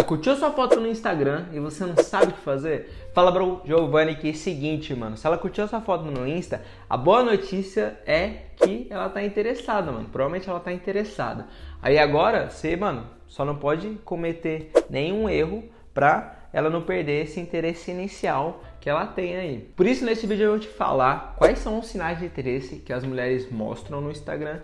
Ela curtiu sua foto no Instagram e você não sabe o que fazer? Fala bro, Giovanni que é o seguinte, mano. Se ela curtiu sua foto no Insta, a boa notícia é que ela tá interessada, mano. Provavelmente ela tá interessada. Aí agora, você, mano, só não pode cometer nenhum erro pra ela não perder esse interesse inicial que ela tem aí. Por isso, nesse vídeo eu vou te falar quais são os sinais de interesse que as mulheres mostram no Instagram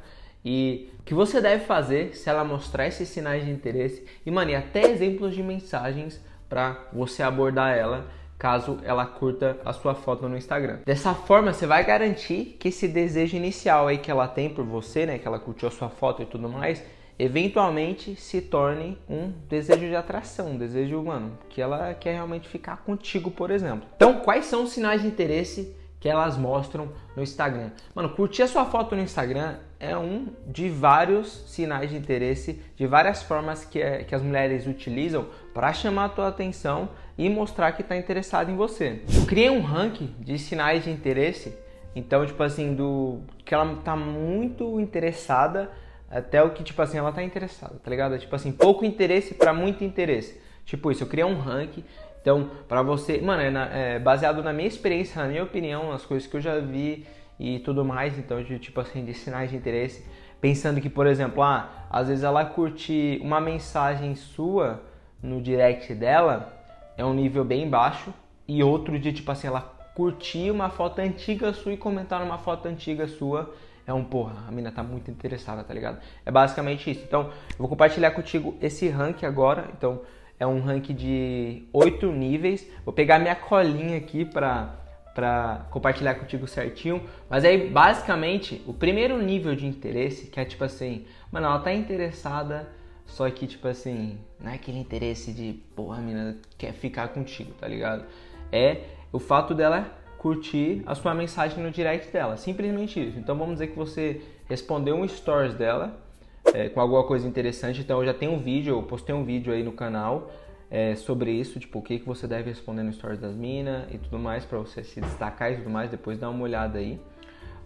e o que você deve fazer se ela mostrar esses sinais de interesse e, mano, e até exemplos de mensagens para você abordar ela caso ela curta a sua foto no Instagram. Dessa forma, você vai garantir que esse desejo inicial aí que ela tem por você, né, que ela curtiu a sua foto e tudo mais, eventualmente se torne um desejo de atração, um desejo, mano, que ela quer realmente ficar contigo, por exemplo. Então, quais são os sinais de interesse que elas mostram no Instagram. Mano, curtir a sua foto no Instagram é um de vários sinais de interesse, de várias formas que, é, que as mulheres utilizam para chamar a tua atenção e mostrar que está interessado em você. Eu criei um ranking de sinais de interesse, então, tipo assim, do que ela tá muito interessada até o que, tipo assim, ela tá interessada, tá ligado? Tipo assim, pouco interesse para muito interesse. Tipo isso, eu criei um ranking então, para você, mano, é, na, é, baseado na minha experiência, na minha opinião, nas coisas que eu já vi e tudo mais, então, de, tipo assim, de sinais de interesse, pensando que, por exemplo, ah, às vezes ela curte uma mensagem sua no direct dela, é um nível bem baixo, e outro de, tipo assim, ela curtir uma foto antiga sua e comentar numa foto antiga sua, é um porra, a mina tá muito interessada, tá ligado? É basicamente isso. Então, eu vou compartilhar contigo esse rank agora. Então, é um ranking de oito níveis. Vou pegar minha colinha aqui para para compartilhar contigo certinho. Mas aí, basicamente, o primeiro nível de interesse, que é tipo assim, mano, ela tá interessada, só que tipo assim, não é aquele interesse de, porra, a menina quer ficar contigo, tá ligado? É o fato dela curtir a sua mensagem no direct dela, simplesmente isso. Então vamos dizer que você respondeu um stories dela é, com alguma coisa interessante. Então eu já tenho um vídeo, eu postei um vídeo aí no canal é, sobre isso, tipo o que, que você deve responder no stories das minas e tudo mais para você se destacar e tudo mais. Depois dá uma olhada aí.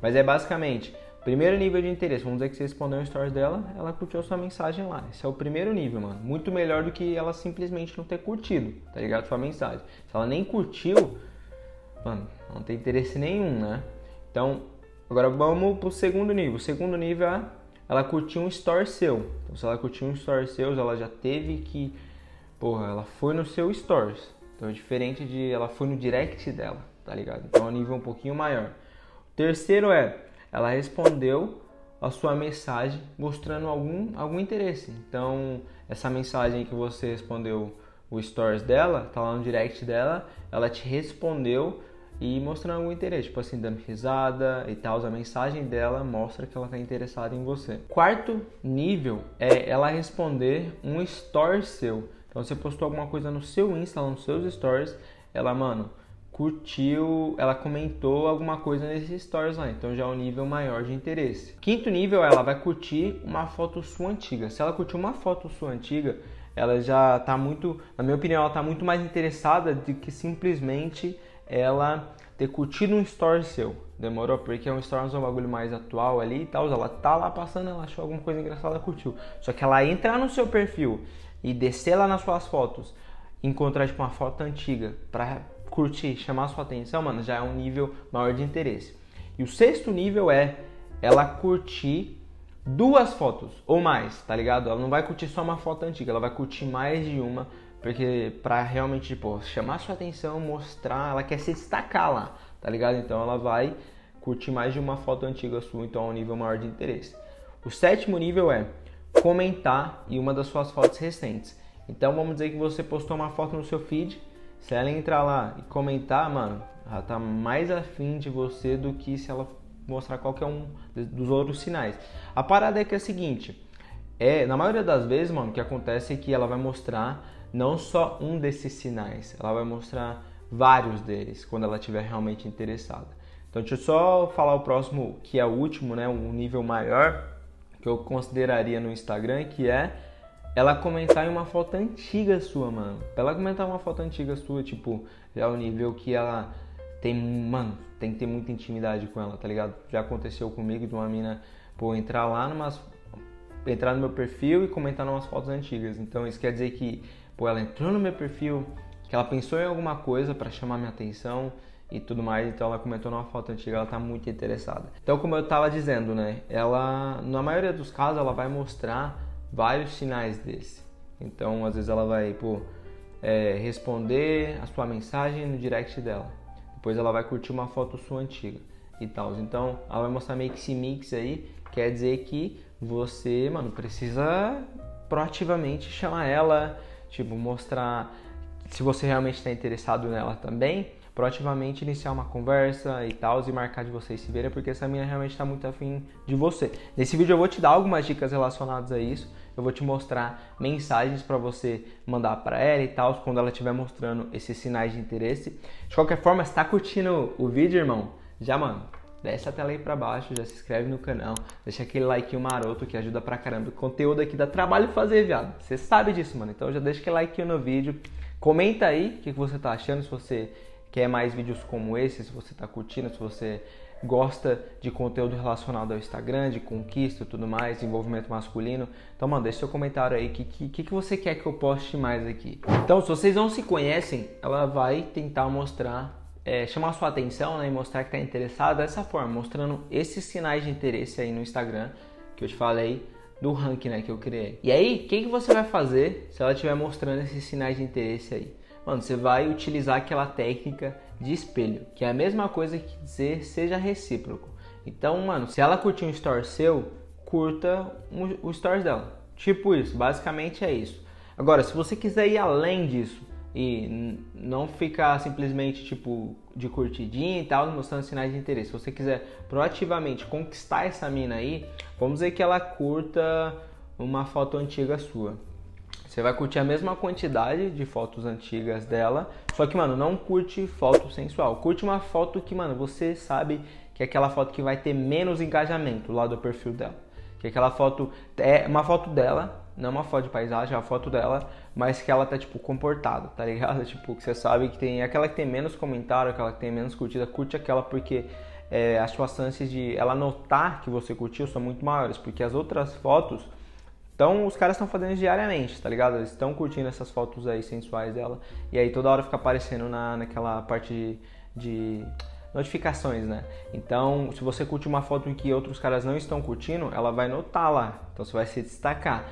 Mas é basicamente primeiro nível de interesse. Vamos dizer que você respondeu um stories dela, ela curtiu sua mensagem lá. Esse é o primeiro nível, mano. Muito melhor do que ela simplesmente não ter curtido, tá ligado? Sua mensagem. Se ela nem curtiu, mano, não tem interesse nenhum, né? Então, agora vamos pro segundo nível. O segundo nível é ela curtiu um story seu. Então, se ela curtiu um story seu, ela já teve que. Porra, ela foi no seu stories. Então é diferente de ela foi no direct dela, tá ligado? Então é um nível um pouquinho maior. O terceiro é, ela respondeu a sua mensagem mostrando algum, algum interesse. Então, essa mensagem que você respondeu o stories dela, tá lá no direct dela, ela te respondeu e mostrando algum interesse, tipo assim, dando risada e tal. A mensagem dela mostra que ela está interessada em você. Quarto nível é ela responder um story seu. Então você postou alguma coisa no seu Insta, nos seus stories, ela, mano, curtiu, ela comentou alguma coisa nesses stories lá, então já é um nível maior de interesse. Quinto nível, ela vai curtir uma foto sua antiga. Se ela curtir uma foto sua antiga, ela já tá muito, na minha opinião, ela tá muito mais interessada do que simplesmente ela ter curtido um story seu. Demorou? Porque é um story um bagulho mais atual ali e tal. Ela tá lá passando, ela achou alguma coisa engraçada, curtiu. Só que ela entrar no seu perfil e descer lá nas suas fotos, encontrar tipo uma foto antiga pra curtir, chamar sua atenção, mano, já é um nível maior de interesse. E o sexto nível é ela curtir duas fotos ou mais, tá ligado? Ela não vai curtir só uma foto antiga, ela vai curtir mais de uma porque pra realmente, tipo, chamar sua atenção, mostrar, ela quer se destacar lá, tá ligado? Então ela vai curtir mais de uma foto antiga sua, então é um nível maior de interesse. O sétimo nível é comentar em uma das suas fotos recentes. Então vamos dizer que você postou uma foto no seu feed, se ela entrar lá e comentar, mano, ela tá mais afim de você do que se ela mostrar qualquer um dos outros sinais. A parada é que é a seguinte, é, na maioria das vezes, mano, o que acontece é que ela vai mostrar não só um desses sinais, ela vai mostrar vários deles quando ela estiver realmente interessada. Então, deixa eu só falar o próximo, que é o último, né, um nível maior que eu consideraria no Instagram, que é ela comentar em uma foto antiga sua, mano. Ela comentar uma foto antiga sua, tipo, já o nível que ela tem, mano, tem que ter muita intimidade com ela, tá ligado? Já aconteceu comigo de uma mina, pô, entrar lá numas entrar no meu perfil e comentar umas fotos antigas. Então isso quer dizer que pô, ela entrou no meu perfil, que ela pensou em alguma coisa para chamar minha atenção e tudo mais, então ela comentou numa foto antiga, ela tá muito interessada. Então, como eu tava dizendo, né, ela, na maioria dos casos, ela vai mostrar vários sinais desse. Então, às vezes ela vai, pô, é, responder a sua mensagem no direct dela. Depois ela vai curtir uma foto sua antiga e tal. Então, ela vai mostrar meio que esse mix aí, quer dizer que você, mano, precisa proativamente chamar ela, tipo, mostrar se você realmente está interessado nela também, proativamente iniciar uma conversa e tal, e marcar de vocês se verem, porque essa menina realmente está muito afim de você. Nesse vídeo eu vou te dar algumas dicas relacionadas a isso, eu vou te mostrar mensagens para você mandar para ela e tal, quando ela estiver mostrando esses sinais de interesse. De qualquer forma, se tá curtindo o vídeo, irmão, já, mano, desce a tela aí pra baixo, já se inscreve no canal, deixa aquele like maroto que ajuda pra caramba. O conteúdo aqui dá trabalho fazer, viado. Você sabe disso, mano. Então já deixa aquele like no vídeo. Comenta aí o que você tá achando, se você quer mais vídeos como esse, se você tá curtindo, se você gosta de conteúdo relacionado ao Instagram, de conquista e tudo mais, desenvolvimento masculino. Então, manda deixa seu comentário aí, o que, que, que você quer que eu poste mais aqui. Então, se vocês não se conhecem, ela vai tentar mostrar é, chamar sua atenção né, e mostrar que está interessado dessa forma, mostrando esses sinais de interesse aí no Instagram que eu te falei do ranking né, que eu criei. E aí, o que, que você vai fazer se ela estiver mostrando esses sinais de interesse aí? Mano, você vai utilizar aquela técnica de espelho, que é a mesma coisa que dizer seja recíproco. Então, mano, se ela curtir um story seu, curta o stories dela. Tipo isso, basicamente é isso. Agora, se você quiser ir além disso, e não ficar simplesmente tipo de curtidinha e tal, mostrando sinais de interesse. Se você quiser proativamente conquistar essa mina aí, vamos dizer que ela curta uma foto antiga sua. Você vai curtir a mesma quantidade de fotos antigas dela, só que, mano, não curte foto sensual. Curte uma foto que, mano, você sabe que é aquela foto que vai ter menos engajamento lá do perfil dela. Que aquela foto é uma foto dela, não uma foto de paisagem, é uma foto dela, mas que ela tá tipo comportada, tá ligado? Tipo, que você sabe que tem aquela que tem menos comentário, aquela que tem menos curtida, curte aquela porque é, as suas chances de ela notar que você curtiu são muito maiores, porque as outras fotos então os caras estão fazendo diariamente, tá ligado? Eles estão curtindo essas fotos aí sensuais dela. E aí toda hora fica aparecendo na, naquela parte de, de notificações, né? Então, se você curte uma foto em que outros caras não estão curtindo, ela vai notar lá. Então você vai se destacar.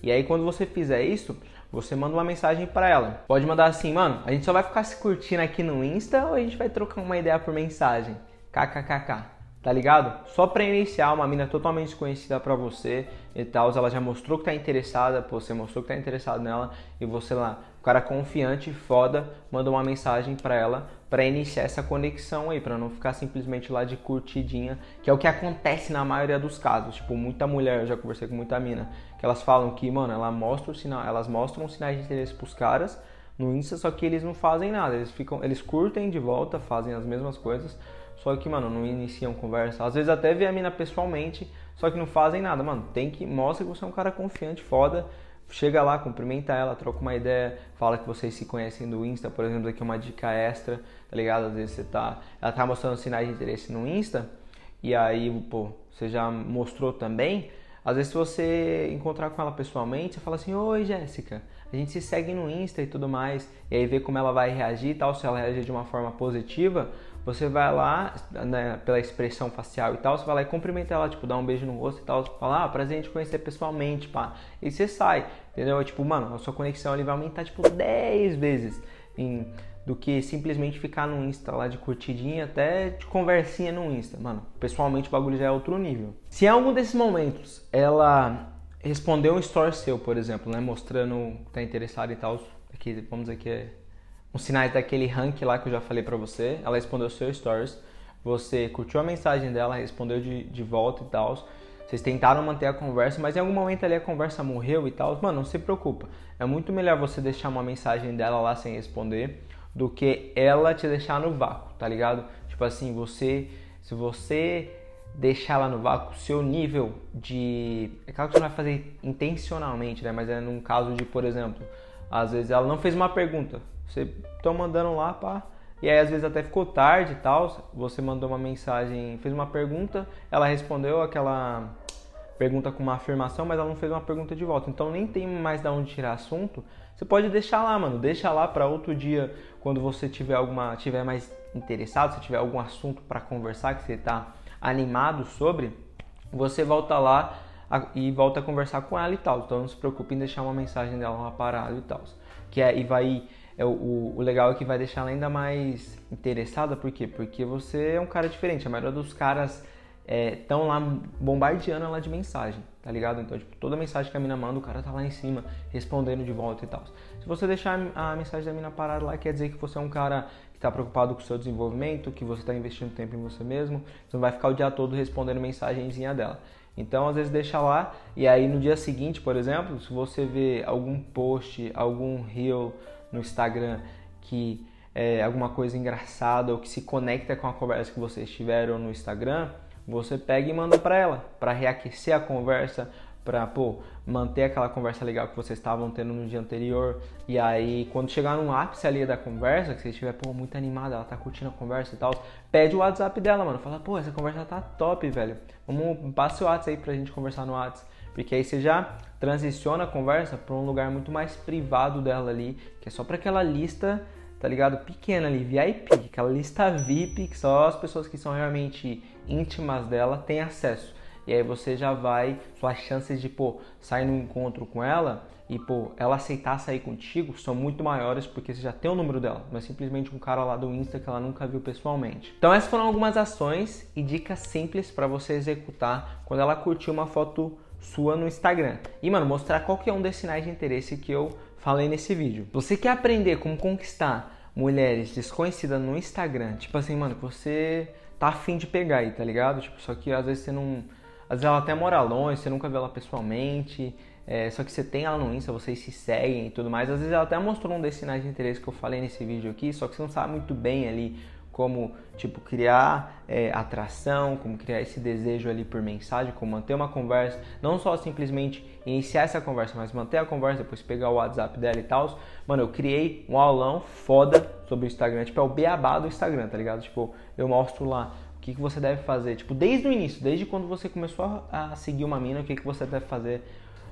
E aí quando você fizer isso, você manda uma mensagem para ela. Pode mandar assim, mano, a gente só vai ficar se curtindo aqui no Insta ou a gente vai trocar uma ideia por mensagem? KKKK tá ligado? Só para iniciar, uma mina totalmente desconhecida para você e tal, ela já mostrou que tá interessada, pô, você mostrou que tá interessado nela e você lá, o cara confiante, foda, manda uma mensagem para ela para iniciar essa conexão aí, para não ficar simplesmente lá de curtidinha, que é o que acontece na maioria dos casos. Tipo, muita mulher, eu já conversei com muita mina, que elas falam que, mano, ela mostra o sinal, elas mostram sinais de interesse pros caras no Insta, só que eles não fazem nada, eles ficam, eles curtem de volta, fazem as mesmas coisas, só que, mano, não iniciam conversa. Às vezes até vê a mina pessoalmente, só que não fazem nada, mano. Tem que mostra que você é um cara confiante, foda. Chega lá, cumprimenta ela, troca uma ideia, fala que vocês se conhecem do Insta, por exemplo, aqui é uma dica extra, tá ligado? Às vezes você tá, ela tá mostrando sinais de interesse no Insta e aí, pô, você já mostrou também. Às vezes se você encontrar com ela pessoalmente, você fala assim: "Oi, Jéssica, a gente se segue no Insta e tudo mais", e aí vê como ela vai reagir e tal, se ela reagir de uma forma positiva, você vai lá, né, pela expressão facial e tal, você vai lá e cumprimenta ela, tipo, dá um beijo no rosto e tal, fala, ah, prazer em te conhecer pessoalmente, pá. E você sai, entendeu? Tipo, mano, a sua conexão ali vai aumentar, tipo, 10 vezes em, do que simplesmente ficar no Insta lá de curtidinha até de conversinha no Insta. Mano, pessoalmente o bagulho já é outro nível. Se em algum desses momentos ela respondeu um story seu, por exemplo, né, mostrando que tá interessado e tal, aqui, vamos dizer que é os sinais daquele rank lá que eu já falei pra você. Ela respondeu seus stories. Você curtiu a mensagem dela, respondeu de, de volta e tal. Vocês tentaram manter a conversa, mas em algum momento ali a conversa morreu e tal. Mano, não se preocupa. É muito melhor você deixar uma mensagem dela lá sem responder do que ela te deixar no vácuo, tá ligado? Tipo assim, você. Se você deixar ela no vácuo, seu nível de. É claro que você não vai fazer intencionalmente, né? Mas é num caso de, por exemplo, às vezes ela não fez uma pergunta, você estão mandando lá, pá. E aí às vezes até ficou tarde e tal. Você mandou uma mensagem, fez uma pergunta, ela respondeu aquela pergunta com uma afirmação, mas ela não fez uma pergunta de volta. Então nem tem mais da onde tirar assunto. Você pode deixar lá, mano. Deixa lá para outro dia, quando você tiver alguma, tiver mais interessado, se tiver algum assunto para conversar que você está animado sobre, você volta lá e volta a conversar com ela e tal. Então não se preocupe em deixar uma mensagem dela lá parado e tal. Que é, e vai é, o, o legal é que vai deixar ela ainda mais interessada, por quê? Porque você é um cara diferente. A maioria dos caras estão é, lá bombardeando ela de mensagem, tá ligado? Então, tipo, toda mensagem que a mina manda, o cara tá lá em cima respondendo de volta e tal. Se você deixar a mensagem da mina parada lá, quer dizer que você é um cara que está preocupado com o seu desenvolvimento, que você está investindo tempo em você mesmo, você não vai ficar o dia todo respondendo mensagenzinha dela. Então, às vezes deixa lá e aí no dia seguinte, por exemplo, se você vê algum post, algum reel no Instagram que é alguma coisa engraçada ou que se conecta com a conversa que vocês tiveram no Instagram, você pega e manda para ela, para reaquecer a conversa, para pô, manter aquela conversa legal que vocês estavam tendo no dia anterior. E aí, quando chegar no ápice ali da conversa, que você estiver pô, muito animada, ela tá curtindo a conversa e tal, pede o WhatsApp dela, mano. Fala, pô, essa conversa tá top, velho. Vamos, passa o WhatsApp aí pra gente conversar no WhatsApp. Porque aí você já transiciona a conversa para um lugar muito mais privado dela ali, que é só para aquela lista, tá ligado? Pequena ali, VIP, aquela lista VIP que só as pessoas que são realmente íntimas dela têm acesso. E aí você já vai, suas chances de, pô, sair no encontro com ela e, pô, ela aceitar sair contigo são muito maiores porque você já tem o número dela, não é simplesmente um cara lá do Insta que ela nunca viu pessoalmente. Então essas foram algumas ações e dicas simples para você executar quando ela curtiu uma foto sua no Instagram. E, mano, mostrar qual que é um desses sinais de interesse que eu falei nesse vídeo. Você quer aprender como conquistar mulheres desconhecidas no Instagram? Tipo assim, mano, que você tá afim de pegar aí, tá ligado? Tipo, só que às vezes você não... Às vezes ela até mora longe, você nunca vê ela pessoalmente, é, só que você tem ela no Insta, vocês se seguem e tudo mais. Às vezes ela até mostrou um desses sinais de interesse que eu falei nesse vídeo aqui, só que você não sabe muito bem ali como tipo criar é, atração, como criar esse desejo ali por mensagem, como manter uma conversa, não só simplesmente iniciar essa conversa, mas manter a conversa, depois pegar o WhatsApp dela e tal. Mano, eu criei um aulão foda sobre o Instagram, tipo é o beabá do Instagram, tá ligado? Tipo, eu mostro lá que, que você deve fazer, tipo, desde o início, desde quando você começou a seguir uma mina, o que, que você deve fazer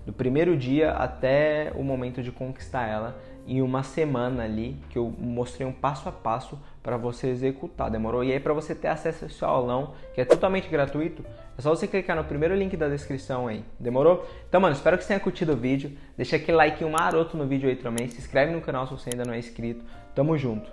do primeiro dia até o momento de conquistar ela em uma semana ali que eu mostrei um passo a passo para você executar, demorou? E aí para você ter acesso a esse aulão, que é totalmente gratuito, é só você clicar no primeiro link da descrição aí, demorou? Então, mano, espero que você tenha curtido o vídeo, deixa aquele like maroto no vídeo aí também, se inscreve no canal se você ainda não é inscrito, tamo junto!